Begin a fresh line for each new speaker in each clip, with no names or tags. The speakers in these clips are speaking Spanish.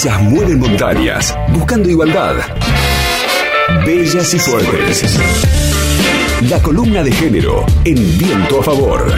Ellas mueven montañas, buscando igualdad. Bellas y fuertes. La columna de género en viento a favor.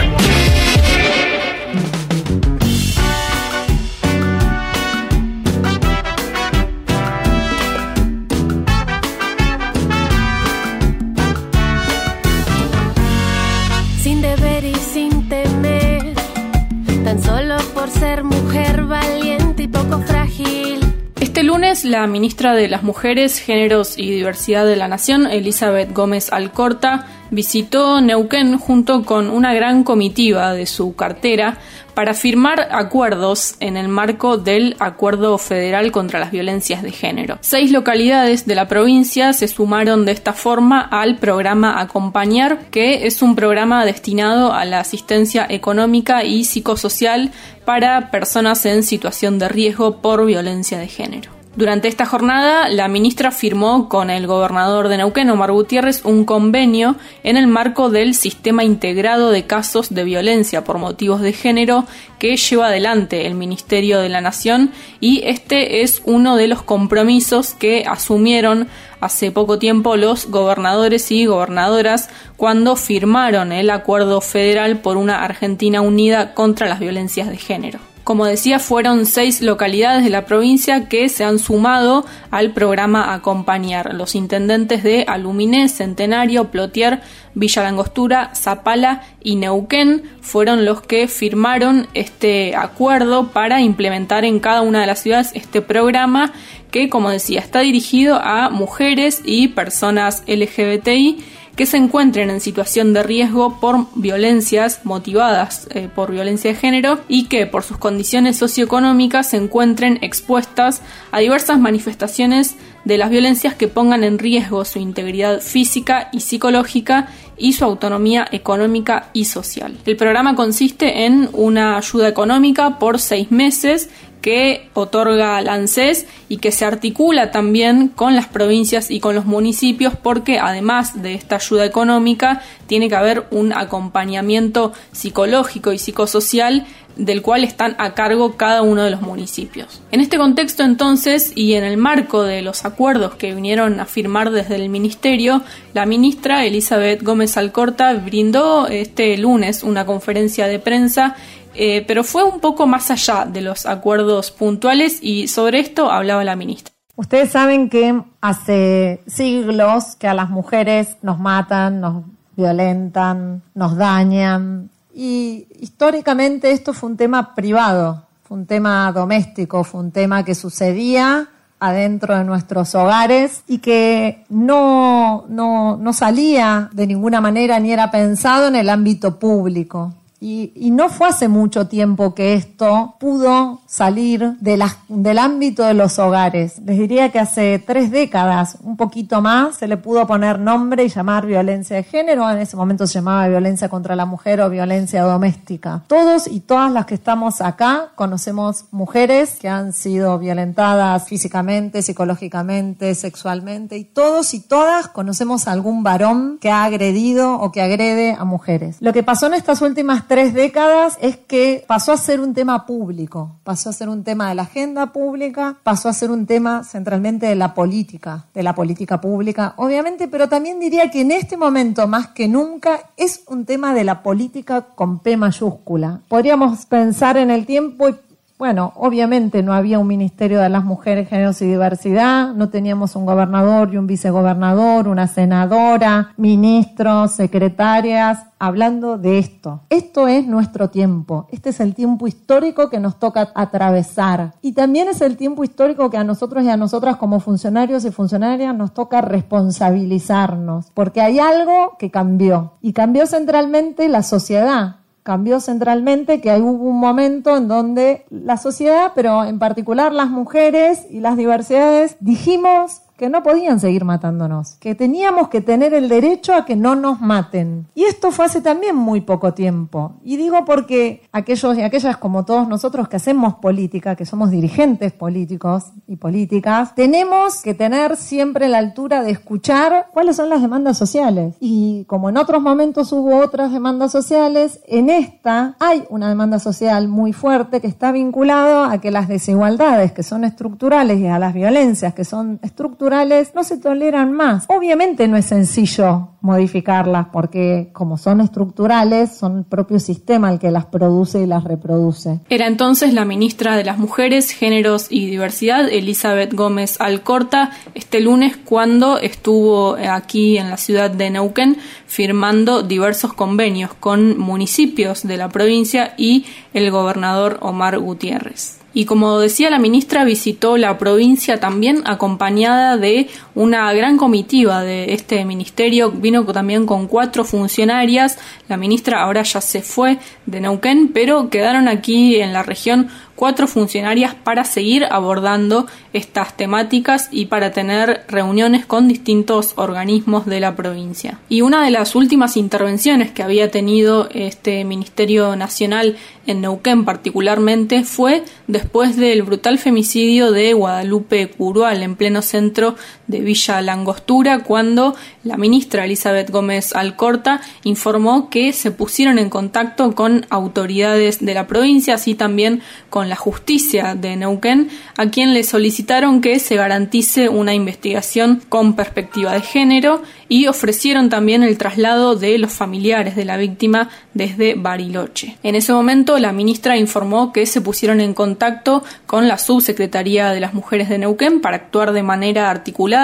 La ministra de las Mujeres, Géneros y Diversidad de la Nación, Elizabeth Gómez Alcorta, visitó Neuquén junto con una gran comitiva de su cartera para firmar acuerdos en el marco del Acuerdo Federal contra las Violencias de Género. Seis localidades de la provincia se sumaron de esta forma al programa Acompañar, que es un programa destinado a la asistencia económica y psicosocial para personas en situación de riesgo por violencia de género. Durante esta jornada, la ministra firmó con el gobernador de Neuquén, Omar Gutiérrez, un convenio en el marco del Sistema Integrado de Casos de Violencia por Motivos de Género que lleva adelante el Ministerio de la Nación y este es uno de los compromisos que asumieron hace poco tiempo los gobernadores y gobernadoras cuando firmaron el acuerdo federal por una Argentina unida contra las violencias de género. Como decía, fueron seis localidades de la provincia que se han sumado al programa Acompañar. Los intendentes de Aluminé, Centenario, Plotier, Villa Langostura, Zapala y Neuquén fueron los que firmaron este acuerdo para implementar en cada una de las ciudades este programa que, como decía, está dirigido a mujeres y personas LGBTI que se encuentren en situación de riesgo por violencias motivadas eh, por violencia de género y que por sus condiciones socioeconómicas se encuentren expuestas a diversas manifestaciones de las violencias que pongan en riesgo su integridad física y psicológica y su autonomía económica y social. El programa consiste en una ayuda económica por seis meses que otorga el ANSES y que se articula también con las provincias y con los municipios porque además de esta ayuda económica tiene que haber un acompañamiento psicológico y psicosocial del cual están a cargo cada uno de los municipios. En este contexto entonces y en el marco de los acuerdos que vinieron a firmar desde el Ministerio, la ministra Elizabeth Gómez Alcorta brindó este lunes una conferencia de prensa eh, pero fue un poco más allá de los acuerdos puntuales y sobre esto hablaba la ministra.
Ustedes saben que hace siglos que a las mujeres nos matan, nos violentan, nos dañan y históricamente esto fue un tema privado, fue un tema doméstico, fue un tema que sucedía adentro de nuestros hogares y que no, no, no salía de ninguna manera ni era pensado en el ámbito público. Y, no fue hace mucho tiempo que esto pudo salir de del ámbito de los hogares. Les diría que hace tres décadas, un poquito más, se le pudo poner nombre y llamar violencia de género. En ese momento se llamaba violencia contra la mujer o violencia doméstica. Todos y todas las que estamos acá conocemos mujeres que han sido violentadas físicamente, psicológicamente, sexualmente y todos y todas conocemos a algún varón que ha agredido o que agrede a mujeres. Lo que pasó en estas últimas tres décadas es que pasó a ser un tema público, pasó a ser un tema de la agenda pública, pasó a ser un tema centralmente de la política, de la política pública, obviamente, pero también diría que en este momento más que nunca es un tema de la política con P mayúscula. Podríamos pensar en el tiempo y bueno, obviamente no había un Ministerio de las Mujeres, Géneros y Diversidad, no teníamos un gobernador y un vicegobernador, una senadora, ministros, secretarias, hablando de esto. Esto es nuestro tiempo, este es el tiempo histórico que nos toca atravesar. Y también es el tiempo histórico que a nosotros y a nosotras como funcionarios y funcionarias nos toca responsabilizarnos, porque hay algo que cambió y cambió centralmente la sociedad cambió centralmente, que hubo un momento en donde la sociedad, pero en particular las mujeres y las diversidades, dijimos que no podían seguir matándonos, que teníamos que tener el derecho a que no nos maten. Y esto fue hace también muy poco tiempo. Y digo porque aquellos y aquellas como todos nosotros que hacemos política, que somos dirigentes políticos y políticas, tenemos que tener siempre la altura de escuchar cuáles son las demandas sociales. Y como en otros momentos hubo otras demandas sociales, en esta hay una demanda social muy fuerte que está vinculado a que las desigualdades que son estructurales y a las violencias que son estructurales no se toleran más. Obviamente no es sencillo modificarlas porque como son estructurales son el propio sistema el que las produce y las reproduce.
Era entonces la ministra de las Mujeres, Géneros y Diversidad, Elizabeth Gómez Alcorta, este lunes cuando estuvo aquí en la ciudad de Neuquén firmando diversos convenios con municipios de la provincia y el gobernador Omar Gutiérrez. Y como decía la ministra, visitó la provincia también acompañada de una gran comitiva de este ministerio. Vino también con cuatro funcionarias. La ministra ahora ya se fue de Neuquén, pero quedaron aquí en la región cuatro funcionarias para seguir abordando estas temáticas y para tener reuniones con distintos organismos de la provincia. Y una de las últimas intervenciones que había tenido este Ministerio Nacional en Neuquén particularmente fue después del brutal femicidio de Guadalupe Curual en pleno centro de Villa Langostura cuando la ministra Elizabeth Gómez Alcorta informó que se pusieron en contacto con autoridades de la provincia, así también con la justicia de Neuquén, a quien le solicitaron que se garantice una investigación con perspectiva de género y ofrecieron también el traslado de los familiares de la víctima desde Bariloche. En ese momento, la ministra informó que se pusieron en contacto con la Subsecretaría de las Mujeres de Neuquén para actuar de manera articulada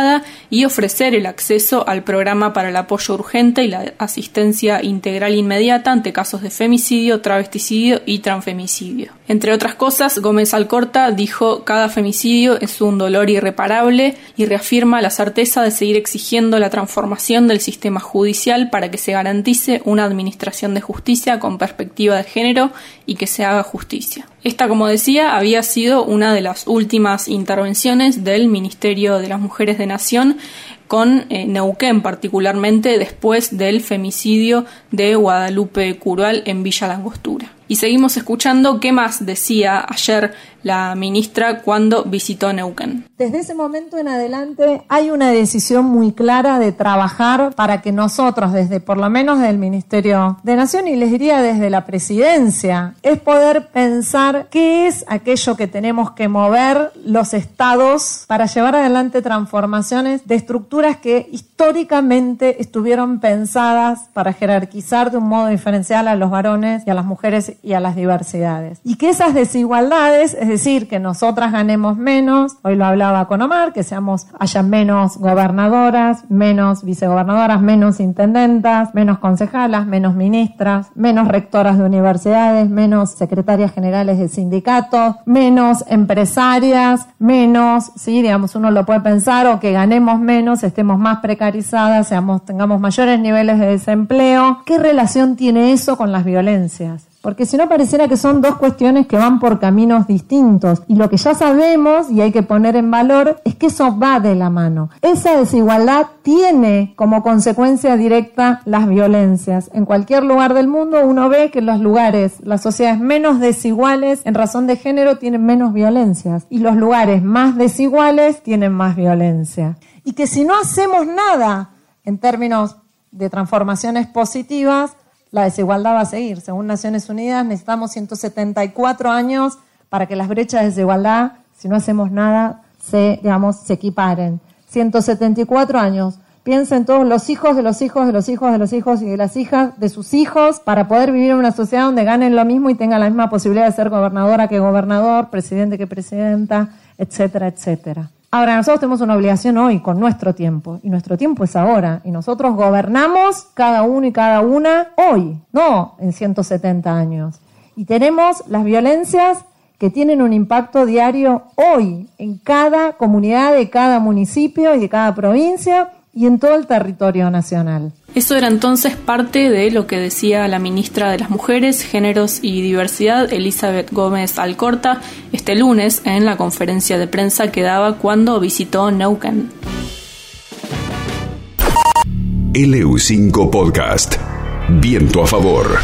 y ofrecer el acceso al programa para el apoyo urgente y la asistencia integral inmediata ante casos de femicidio, travesticidio y transfemicidio. Entre otras cosas, Gómez Alcorta dijo cada femicidio es un dolor irreparable y reafirma la certeza de seguir exigiendo la transformación del sistema judicial para que se garantice una administración de justicia con perspectiva de género y que se haga justicia. Esta, como decía, había sido una de las últimas intervenciones del Ministerio de las Mujeres de Nación con eh, Neuquén, particularmente después del femicidio de Guadalupe Curual en Villa Langostura. Y seguimos escuchando qué más decía ayer la ministra cuando visitó Neuquén.
Desde ese momento en adelante hay una decisión muy clara de trabajar para que nosotros, desde por lo menos del Ministerio de Nación y les diría desde la presidencia, es poder pensar qué es aquello que tenemos que mover los estados para llevar adelante transformaciones de estructuras que históricamente estuvieron pensadas para jerarquizar de un modo diferencial a los varones y a las mujeres y a las diversidades. Y que esas desigualdades, es decir, que nosotras ganemos menos, hoy lo hablaba con Omar, que seamos, haya menos gobernadoras, menos vicegobernadoras, menos intendentas, menos concejalas, menos ministras, menos rectoras de universidades, menos secretarias generales de sindicatos, menos empresarias, menos, sí, digamos, uno lo puede pensar, o que ganemos menos, estemos más precarizadas, seamos, tengamos mayores niveles de desempleo. ¿Qué relación tiene eso con las violencias? Porque si no pareciera que son dos cuestiones que van por caminos distintos. Y lo que ya sabemos y hay que poner en valor es que eso va de la mano. Esa desigualdad tiene como consecuencia directa las violencias. En cualquier lugar del mundo uno ve que los lugares, las sociedades menos desiguales en razón de género tienen menos violencias. Y los lugares más desiguales tienen más violencia. Y que si no hacemos nada en términos de transformaciones positivas, la desigualdad va a seguir. Según Naciones Unidas, necesitamos 174 años para que las brechas de desigualdad, si no hacemos nada, se, digamos, se equiparen. 174 años. Piensen todos los hijos de los hijos de los hijos de los hijos y de las hijas de sus hijos para poder vivir en una sociedad donde ganen lo mismo y tengan la misma posibilidad de ser gobernadora que gobernador, presidente que presidenta, etcétera, etcétera. Ahora, nosotros tenemos una obligación hoy con nuestro tiempo, y nuestro tiempo es ahora, y nosotros gobernamos cada uno y cada una hoy, no en 170 años. Y tenemos las violencias que tienen un impacto diario hoy en cada comunidad de cada municipio y de cada provincia y en todo el territorio nacional.
Eso era entonces parte de lo que decía la ministra de las Mujeres, Géneros y Diversidad, Elizabeth Gómez Alcorta, este lunes en la conferencia de prensa que daba cuando visitó Neuquén.
LU5 Podcast. Viento a favor.